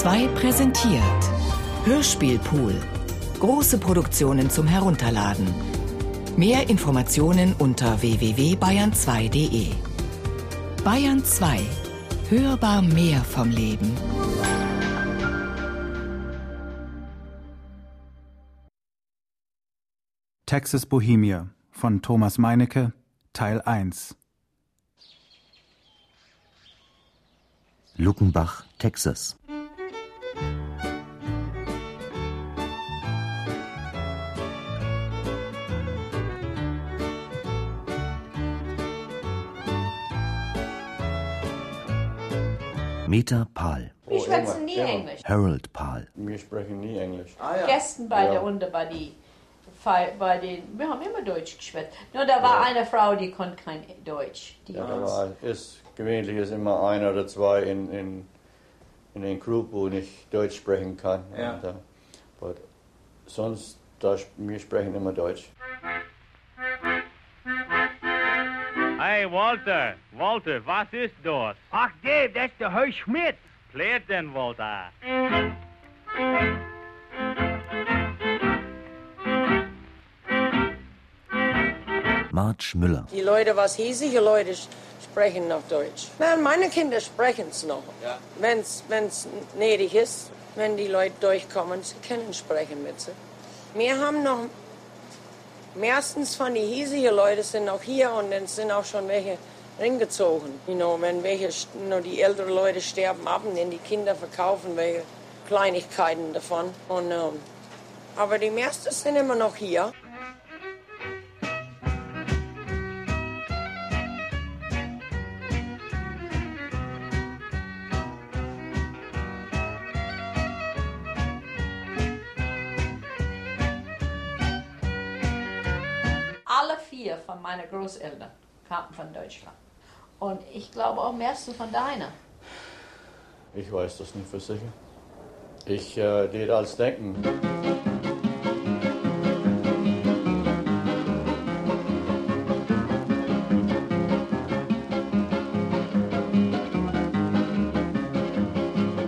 2 präsentiert Hörspielpool. Große Produktionen zum Herunterladen. Mehr Informationen unter www.bayern2.de. Bayern 2. Hörbar mehr vom Leben. Texas Bohemia von Thomas Meinecke, Teil 1. Luckenbach, Texas. Meta Pahl, Wir schwätzen nie Englisch. Harold Pahl, Wir sprechen nie Englisch. Gestern bei Ja. der Runde bei die Fei- bei den, wir haben immer Deutsch geschwätzt. Nur da war eine Frau, die konnte kein Deutsch. Die Ja, aber ist, gewöhnlich ist immer ein oder zwei in, in, in den Group, wo nicht Deutsch sprechen kann. Ja. Und, but sonst, da, wir sprechen immer Deutsch. Hey Walter, Walter, was ist das? Ach, Dave, das ist der Herr Schmidt. Klärt denn Walter? Marge Müller, Die Leute, was hiesige Leute sprechen noch Deutsch. Nein, meine Kinder sprechen es noch. Wenn es nötig ist, wenn die Leute durchkommen, sie können sprechen mit sie. Wir haben noch, meistens von den hiesigen Leuten sind noch hier und dann sind auch schon welche hingezogen. You know, wenn welche, nur die älteren Leute sterben ab und dann die Kinder verkaufen welche Kleinigkeiten davon. Und, ähm, aber die meisten sind immer noch hier. Vier von meinen Großeltern kamen von Deutschland. Und ich glaube auch meisten von deiner. Ich weiß das nicht für sicher. Ich äh, tät als denken.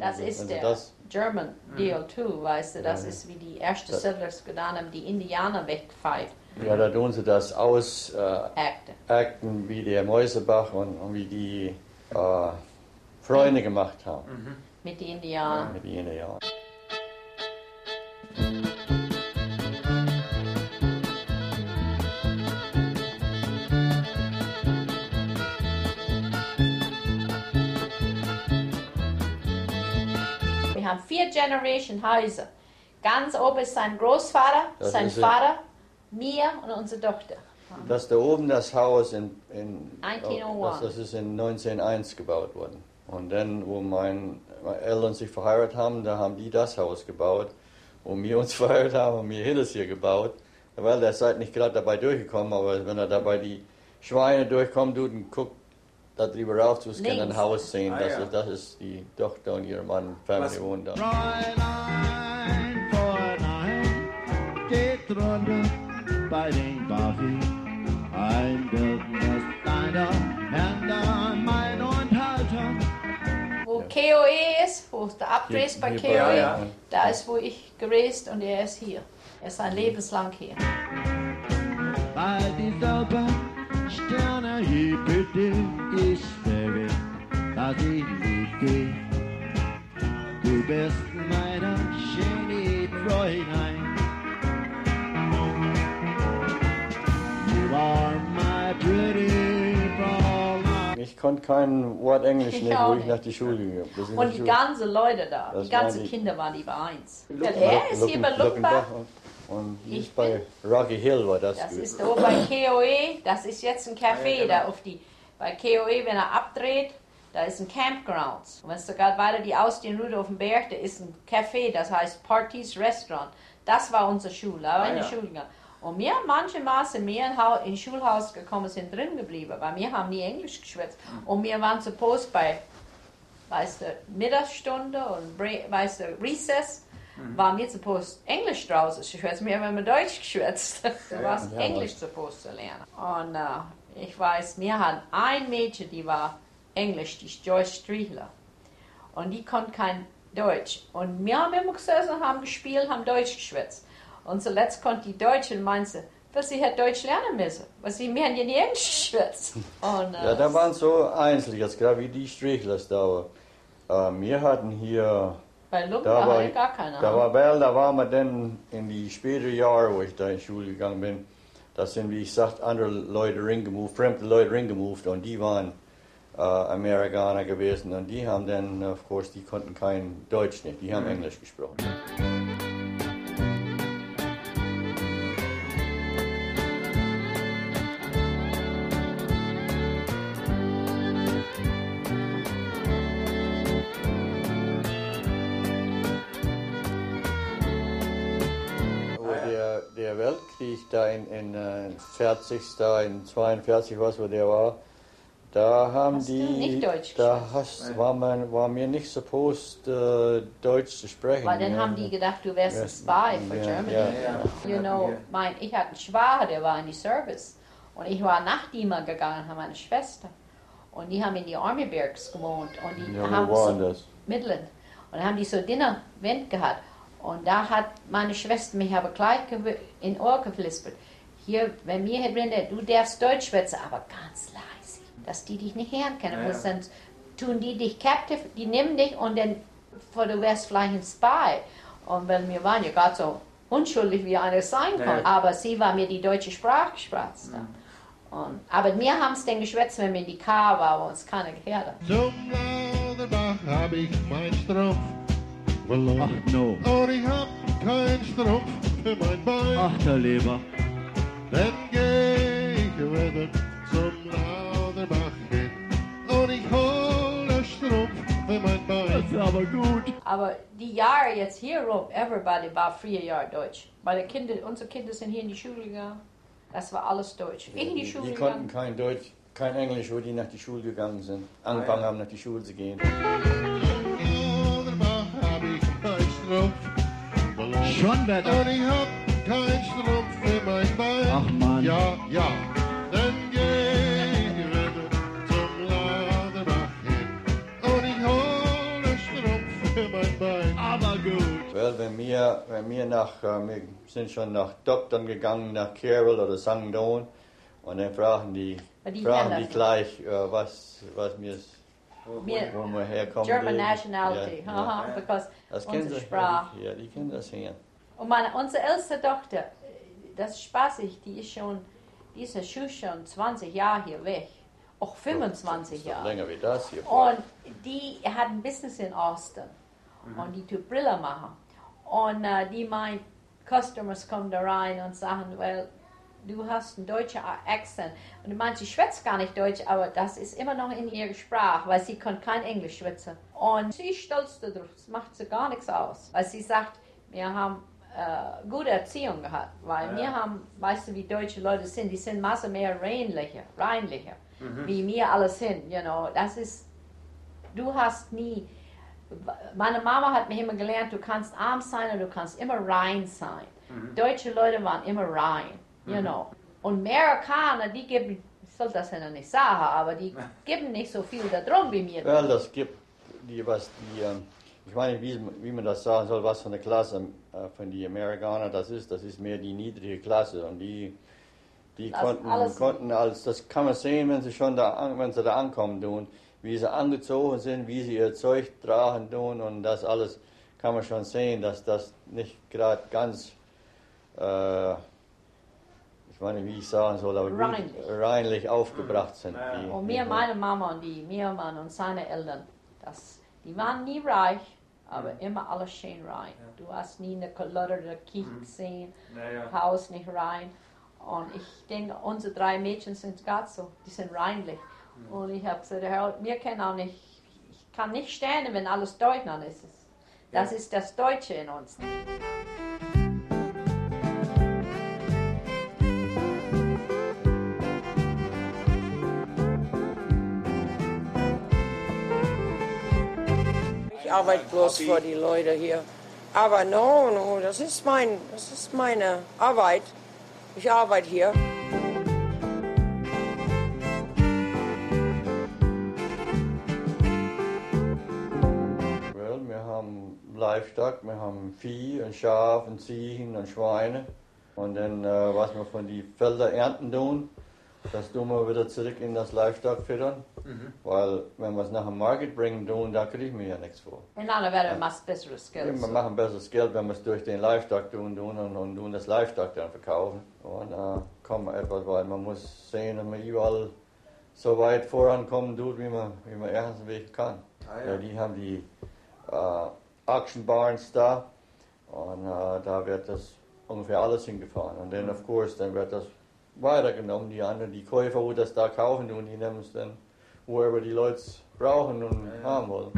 Das ist Also der das- German Deal too, weißt du. Das Ja. ist wie die ersten Settlers getan haben, die Indianer wegfeit. Ja, da tun sie das aus äh, Akte. Akten wie der Mäusebach und, und wie die äh, Freunde gemacht haben. Mit den Indianern. Mit ihnen, ja. Wir haben vier Generation Häuser. Ganz oben ist sein Großvater, Das sein. Vater, mir und unsere Tochter. Das da oben, das Haus in, in 1901. das, das ist in 1901 gebaut worden. Und dann, wo mein, meine Eltern sich verheiratet haben, da haben die das Haus gebaut. Wo wir uns verheiratet haben, haben wir hier das hier gebaut. Weil der seid nicht gerade dabei durchgekommen, aber wenn er dabei die Schweine durchkommt, tut und guckt da drüber rauf, du kannst ein. Haus sehen. Ah, das, ja. ist, das ist die Tochter und ihr Mann, Family wohnen da. Fräulein, Fräulein, geht runter bei den Buffy. Ein Bildnis deiner Hände, mein Unterhaltung. Wo KOE ist, wo der Abdreh ist bei KOE, ja, ja. da ist, wo ich gereist und er ist hier. Er ist sein lebenslang hier. Bei dieselben Sterne hier bitte ich wäre, dass ich lieb geh. Du bist meine schöne Fräulein. Ich konnte kein Wort Englisch auch wo ich nicht. nach die Schule ging. Und die Schule- ganzen Leute da, Das die ganzen die- Kinder waren die bei eins. Lucken- er ist hier bei. Luckenbach Und, Ich bei Rocky Hill war das. Das gewesen. ist da oben bei KOE, das ist jetzt ein Café genau. da auf die. Bei KOE, wenn er abdreht, da ist ein Campground. Und wenn es gerade weiter die Ausdehnroute auf dem Berg, da ist ein Café, das heißt Parties Restaurant. Das war unsere Schule, da war in die ja. Schule gegangen. Und wir haben manche Maße mehr in Hau- in Schulhaus gekommen, sind drin geblieben, weil wir haben nie Englisch geschwätzt. Und wir waren supposed bei, weißt du, Mittagsstunde und, weißt du, Recess, waren wir supposed Englisch draußen zu schwätzen. Wir haben immer Deutsch geschwätzt. Du warst Ja, Englisch supposed zu lernen. Und äh, ich weiß, wir hatten ein Mädchen, die war Englisch, die Joyce Striegler. Und die konnte kein Deutsch. Und wir haben immer gesessen, haben gespielt, haben Deutsch geschwätzt. Und zuletzt konnte die Deutschen meinte, dass sie halt Deutsch lernen müssen. Weil sie mehr ja nicht Englisch geschwätzt. Und, äh, Ja, da waren so einzeln, jetzt gerade wie die Strichlers da. Äh, wir hatten hier, bei Lumpen da war gar keiner. da war, weil da waren wir dann in die späteren Jahre, wo ich da in die Schule gegangen bin, da sind, wie ich sagte, andere Leute ringemoved, fremde Leute ringemoved und die waren äh, Amerikaner gewesen und die haben dann, of course, die konnten kein Deutsch nicht, die haben Englisch gesprochen. Der, Weltkrieg da in, in äh, 40, da in 42, was wo der war, da haben Hast du die, nicht Deutsch da gesprochen? hast, war, man, war mir nicht supposed äh, Deutsch zu sprechen. Weil dann ja. haben die gedacht, du wärst ein Spy für ja, Germany. ja. You know, mein, ich hatte einen Schwager, der war in die Service. Und ich war nach Dima gegangen, habe meine Schwester. Und die haben in die Army Barracks gewohnt. Und die Ja, haben wo waren so, das? Midland. Und dann haben die so Dinnerwend gehabt. Und da hat meine Schwester mich aber gleich in Ohr geflispert. Hier, wenn mir Herr Brenda, du darfst Deutsch schwätzen, aber ganz leise, dass die dich nicht hören können. Ja, ja. Sonst tun die dich captive, die nehmen dich und dann, vor du wärst vielleicht ein Spy. Und weil wir waren ja gerade so unschuldig, wie einer sein kann. ja. Aber sie war mir die deutsche Sprache geschwätzt. Und, aber wir haben es dann geschwätzt, wenn wir in die Car waren, wo uns keiner gehört hat. Zum Lauterbach hab ich mein Strumpf verloren. Ach no. Und ich hab keinen Strumpf für mein Bein. Ach, der Leber. Dann geh ich wieder zum Lauterbach hin. Und ich hol den Strumpf für mein Das Bein. ist aber gut. Aber die Jahre jetzt hier rum, everybody war vier Jahre Deutsch. Weil die Kinder, unsere Kinder sind hier in die Schule gegangen. Das war alles Deutsch. Ich in die Die, Schule die konnten gegangen. kein Deutsch, kein Englisch, wo die nach die Schule gegangen sind. Angefangen haben, nach die Schule zu gehen. Schon Wetter. Und ich hab keinen Strumpf für mein Bein. Ach, Mann. Ja, ja. Dann geh ich wieder zum Lauterbach hin. Und ich hol den Strumpf für mein Bein. Aber gut. Weil wenn wir, wenn wir nach, äh, wir sind schon nach Doktorn gegangen, nach Carroll oder St. Don, und dann fragen die, die fragen die gleich, äh, was, was wir, Wir- wo wir herkommen. German nationality, Ja, haha, ja. because Das kennen unsere sie, Sprache. ja, die kennen das hier. Und meine, unsere älteste Tochter, das ist spaßig, die ist schon, die ist schon schon 20 Jahre hier weg. Auch 25 So Jahre. länger wie das hier. Und die hat ein Business in Austin. Und die tut Brille machen. Und äh, die meint, Customers kommen da rein und sagen, well, du hast einen deutschen Akzent. Und du meinst, sie schwätzt gar nicht Deutsch, aber das ist immer noch in ihrer Sprache, weil sie kann kein Englisch schwätzen. Und sie ist stolz darauf, es macht sie gar nichts aus. Weil sie sagt, wir haben äh, gute Erziehung gehabt, weil wir haben, weißt du, wie deutsche Leute sind, die sind masse mehr reinlicher, reinlicher, wie wir alle sind, you know. Das ist, du hast nie, meine Mama hat mir immer gelernt, du kannst arm sein und du kannst immer rein sein. Deutsche Leute waren immer rein, you know. Und Amerikaner, die geben, ich soll das ja noch nicht sagen, aber die geben nicht so viel da drum wie mir. Well, das gibt die, was die, ähm, ich meine, wie, wie man das sagen soll, was für eine Klasse äh, von die Amerikaner das ist, das ist mehr die niedrige Klasse und die, die Das konnten, alles- konnten als, das kann man sehen, wenn sie schon da, an- wenn sie da ankommen tun, wie sie angezogen sind, wie sie ihr Zeug tragen tun und das alles kann man schon sehen, dass das nicht gerade ganz, äh, ich meine, wie ich sagen soll, aber Reinlich. reinlich aufgebracht sind. Die, Und mir, meine Mama und die, mir Mann und seine Eltern, das, die waren nie reich, aber immer alles schön rein. Du hast nie eine gelotterte Kirche gesehen, Haus nicht rein. Und ich denke, unsere drei Mädchen sind gerade so, die sind reinlich. Und ich habe gesagt, Herr, wir können auch nicht, ich kann nicht stehen, wenn alles Deutschland ist. Das ist das Deutsche in uns. Arbeite bloß für die Leute hier. Aber no, no, das ist, mein, das ist meine Arbeit. Ich arbeite hier. Well, wir haben Livestock, wir haben Vieh, ein Schaf, ein Ziegen, ein Schweine. Und dann, äh, was wir von die Felder ernten tun, das tun wir wieder zurück in das Livestock füttern. Weil, wenn wir es nach dem Market bringen tun, da kriegen wir ja nichts vor. En dan werden we maar bessere Ja, skills. wir machen besseres Geld, wenn wir es durch den Livestock tun, tun und, und tun das Livestock dann verkaufen. Und äh, kommen wir etwas weit. Man muss sehen, dass man überall so weit vorankommen tut, wie man, wie man irgendwie kann. Ah, ja. die haben die äh, Auction Barns da und äh, da wird das ungefähr alles hingefahren. Und dann, of course, dann wird das weitergenommen. Die anderen, die Käufer, wo das da kaufen, und die nehmen es dann, woever die Leute es brauchen und haben wollen.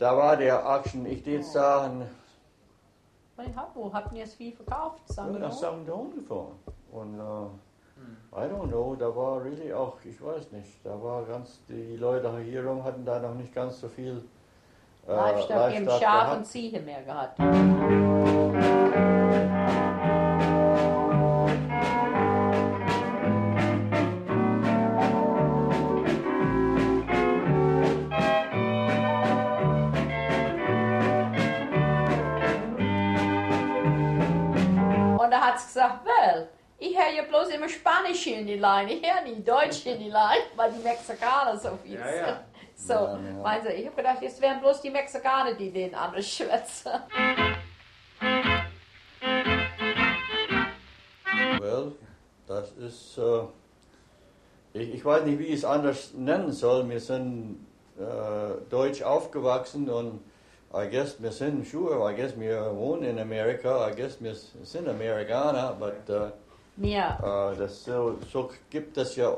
Da war der Auction, ich würde sagen, ja, wo habt ihr es viel verkauft? Ja, Sagen nach wir St. John gefahren. Und äh, I don't know, da war really auch, ich weiß nicht, da war ganz, die Leute hier rum hatten da noch nicht ganz so viel äh, Livestock im Schaf und Ziege mehr gehabt. Und da hat sie gesagt, well, ich höre ja bloß immer Spanisch in die Line, ich höre nie Deutsch in die Line, weil die Mexikaner so viel Ja, ja. sind. So, Ja, ja. meinen sie, ich habe gedacht, jetzt wären bloß die Mexikaner, die den anderen schwätzen. Well, das ist, äh, ich, ich weiß nicht, wie ich es anders nennen soll. Wir sind äh, deutsch aufgewachsen und I guess wir sind, sure, I guess wir wohnen in Amerika, I guess wir sind Amerikaner, but äh, Mir, Äh, das so, so gibt es ja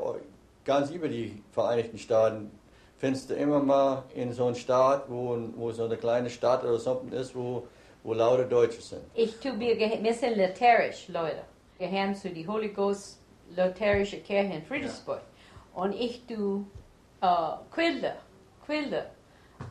ganz über die Vereinigten Staaten. Findest du immer mal in so einem Staat, wo, wo so eine kleine Stadt oder something ist, wo, wo lauter Deutsche sind. ich tu, wir, geh- wir sind lutherisch, Leute. Wir gehören zu die Holy Ghost lutherische Kirche in Friedrichsburg. Und ich tu äh, Quilde, Quilde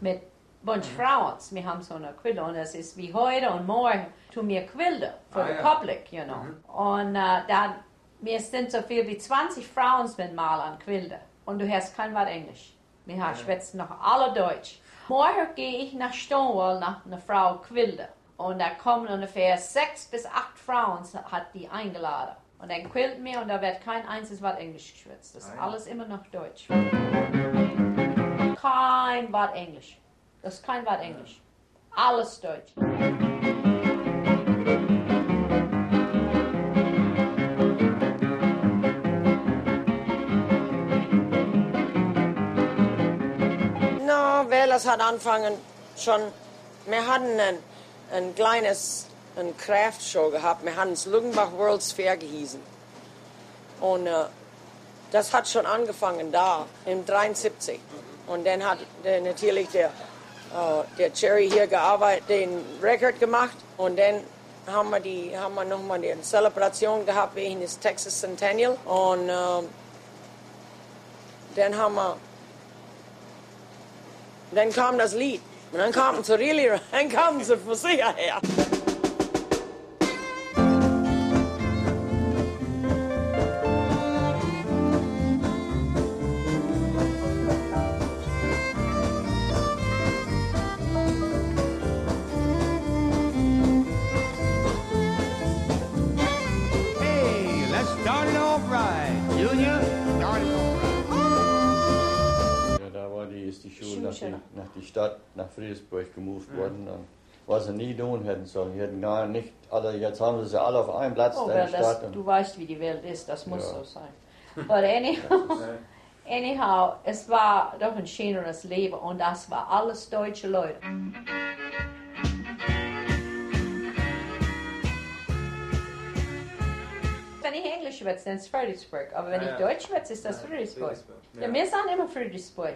mit Bunch Frauen. Wir haben so eine Quilde und es ist wie heute und morgen tun wir Quilde for Ah, the ja. public, you know. Und äh, dann, wir sind so viel wie 20 Frauen mit Mal an Quilde. Und du hast kein Wort Englisch. Wir haben schwätzen noch alle Deutsch. Morgen gehe ich nach Stonewall nach einer Frau Quilde. Und da kommen ungefähr sechs bis acht Frauen, hat die eingeladen. Und dann quilten wir und da wird kein einziges Wort Englisch geschwätzt. Das ist Ah, ja. alles immer noch Deutsch. Kein Wort Englisch. Das ist kein Wort Englisch. Alles Deutsch. Na, weil es hat angefangen schon, wir hatten ein, ein kleines ein Craft-Show gehabt, wir hatten es Luggenbach World's Fair gehießen. Und äh, das hat schon angefangen da, im 73. Und dann hat der, natürlich der, äh, der Jerry hier gearbeitet, den Record gemacht. Und dann haben wir, die, haben wir nochmal die Zelebration gehabt wegen des Texas Centennial. Und äh, dann haben wir dann kam das Lied. Und dann kamen sie really, dann kamen sie von sich her. Ja, da war die, ist die Schule nach die, nach die Stadt, nach Friedrichsburg gemoved worden. Und was sie nie tun hätten sollen. Die hätten gar nicht alle, jetzt haben sie sie alle auf einem Platz Oh, in das, du weißt, wie die Welt ist, das muss Ja. so sein. But anyhow, anyhow, es war doch ein schöneres Leben und das war alles deutsche Leute. Wenn ich Englisch schwätze, dann ist es Friedrichsburg. Aber wenn Ja, ich ja. Deutsch schwätze, ist das Ja, Friedrichsburg. Friedrichsburg, Ja. ja. wir sind immer Friedrichsburg.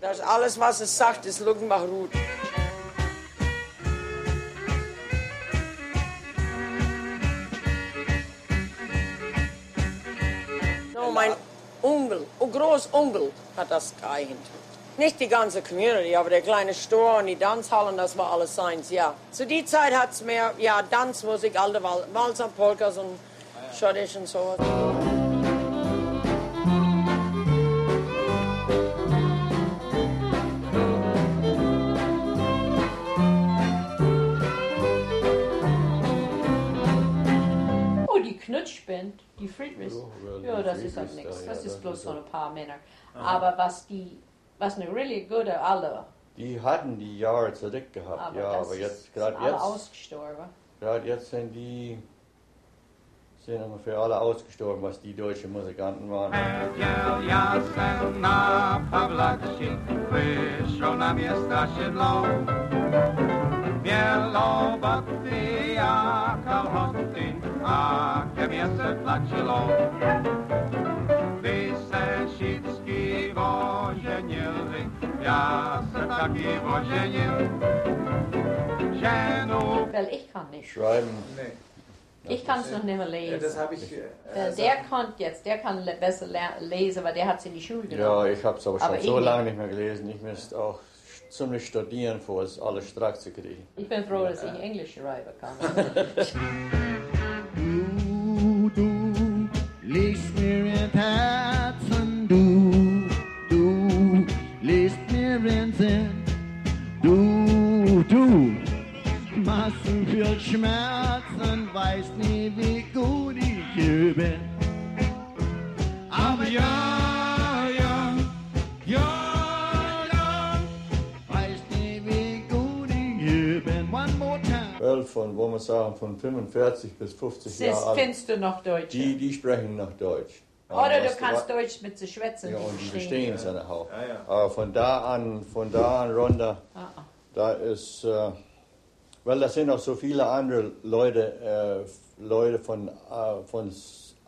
Das ist alles, was es sagt, ist Luckenbach Ruth. No, mein Onkel, oh Großonkel hat das geeignet. Nicht die ganze Community, aber der kleine Store und die Tanzhallen, das war alles seins, ja. Zu die Zeit hat es mehr, ja, Tanzmusik, alte Wal Walzer, Polkas und Schottisch und so. Oh, die Knutschband, die Friedrichs. Ja, das ist halt nichts. da, Das ist bloß so so. ein paar Männer. Aha. Aber was die, was eine really gute alle, Die hatten die Jahre zurück gehabt, aber ja, das aber jetzt, sind gerade alle jetzt, ausgestorben. gerade jetzt sind die, sind ungefähr alle ausgestorben, was die deutschen Musikanten waren. A mieste oženil. Ženu Weil ich kann nicht. Schreiben. Ich kann es noch nicht mehr lesen. Ja, ich. Äh, Äh, der kann jetzt, der kann besser lesen, weil der hat es in die Schule Ja, genommen. ich habe es aber schon Aber so lange nicht mehr gelesen. Ich müsste auch ziemlich studieren, vor es alles stark zu kriegen. Ich bin froh, dass ich Englisch schreiben kann. Du, du legst mir ins Herzen, mir ins Sinn, du, du machst viel Schmerzen, weißt nie, wie gut ich hier bin. Aber ja, ja, ja, ja, weißt nie, wie gut ich hier bin. One more time. Well, von, wo man sagen, von 45 bis 50 Jahre Siehst, alt, kennst du noch Deutsch? die, die sprechen noch Deutsch. Oder du kannst Deutsch mit zu schwätzen. Ja, und die verstehen. es auch. Ja, ja. Aber von da an, von da an runter, Ah, ah. da ist, äh, weil da sind auch so viele andere Leute, äh, Leute von, äh, von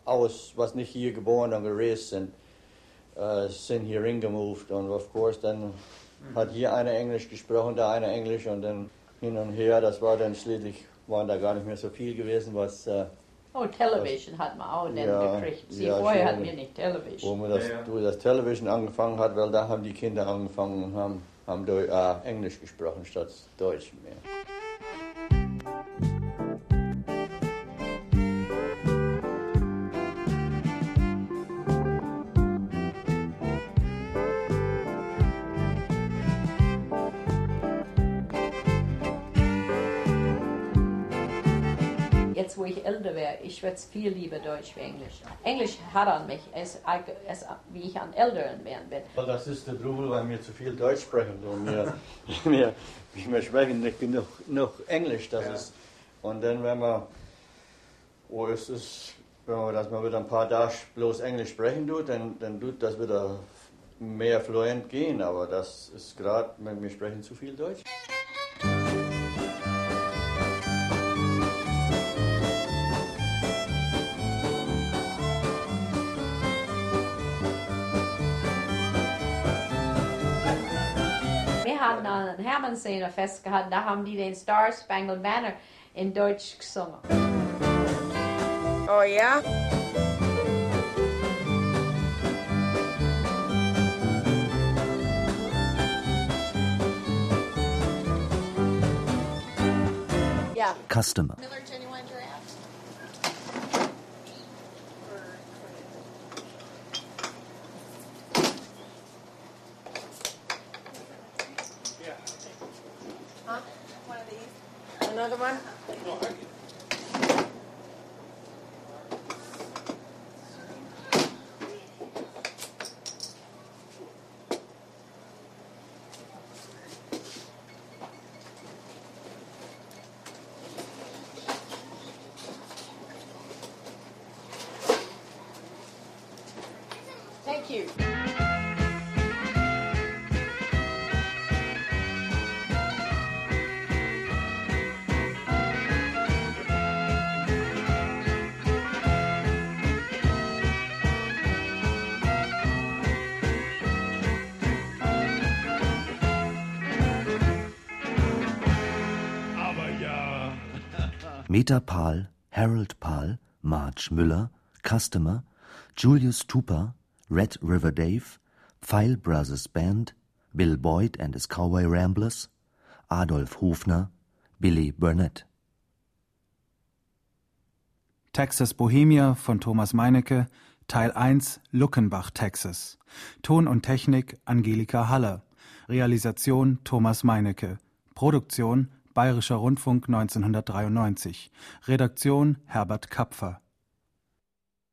aus, was nicht hier geboren und gereist sind, äh, sind hier hingemoved und of course dann hat hier einer Englisch gesprochen, da einer Englisch und dann hin und her, das war dann schließlich, waren da gar nicht mehr so viel gewesen, was, äh, Oh, Television hat man auch dann Ja, gekriegt. Sie, ja, vorher hatten wir nicht Television. wo man das, Ja, ja. wo das Television angefangen hat, weil da haben die Kinder angefangen und haben, haben Deu äh, Englisch gesprochen statt Deutsch mehr. Jetzt, wo ich älter wäre, ich würde viel lieber Deutsch wie Englisch. Englisch hat an mich, es, es, wie ich an Älteren werden bin. Weil das ist der Trubel, weil wir zu viel Deutsch sprechen und wir, wir, wir sprechen nicht genug, genug Englisch. Das Ja. ist, und dann, wenn wir, oh, es ist, wenn man das mal wieder ein paar Tage bloß Englisch sprechen tut, dann, dann tut das wieder mehr fluent gehen. Aber das ist gerade, wir sprechen zu viel Deutsch. Hatten an Hermannssehner festgehalten, da haben die den Star Spangled Banner in Deutsch gesungen. Oh ja? Ja, Customer. Miller Genuine Draft. Huh? One of these? Another one? thank you. Meta Pahl, Harold Pahl, Marge Müller, Customer, Julius Tupper, Red River Dave, Pfeil Brothers Band, Bill Boyd and his Cowboy Ramblers, Adolf Hofner, Billy Burnett. Texas Bohemia von Thomas Meinecke, Teil 1 Luckenbach, Texas. Ton und Technik Angelika Haller. Realisation Thomas Meinecke. Produktion Bayerischer Rundfunk 1993. Redaktion Herbert Kapfer.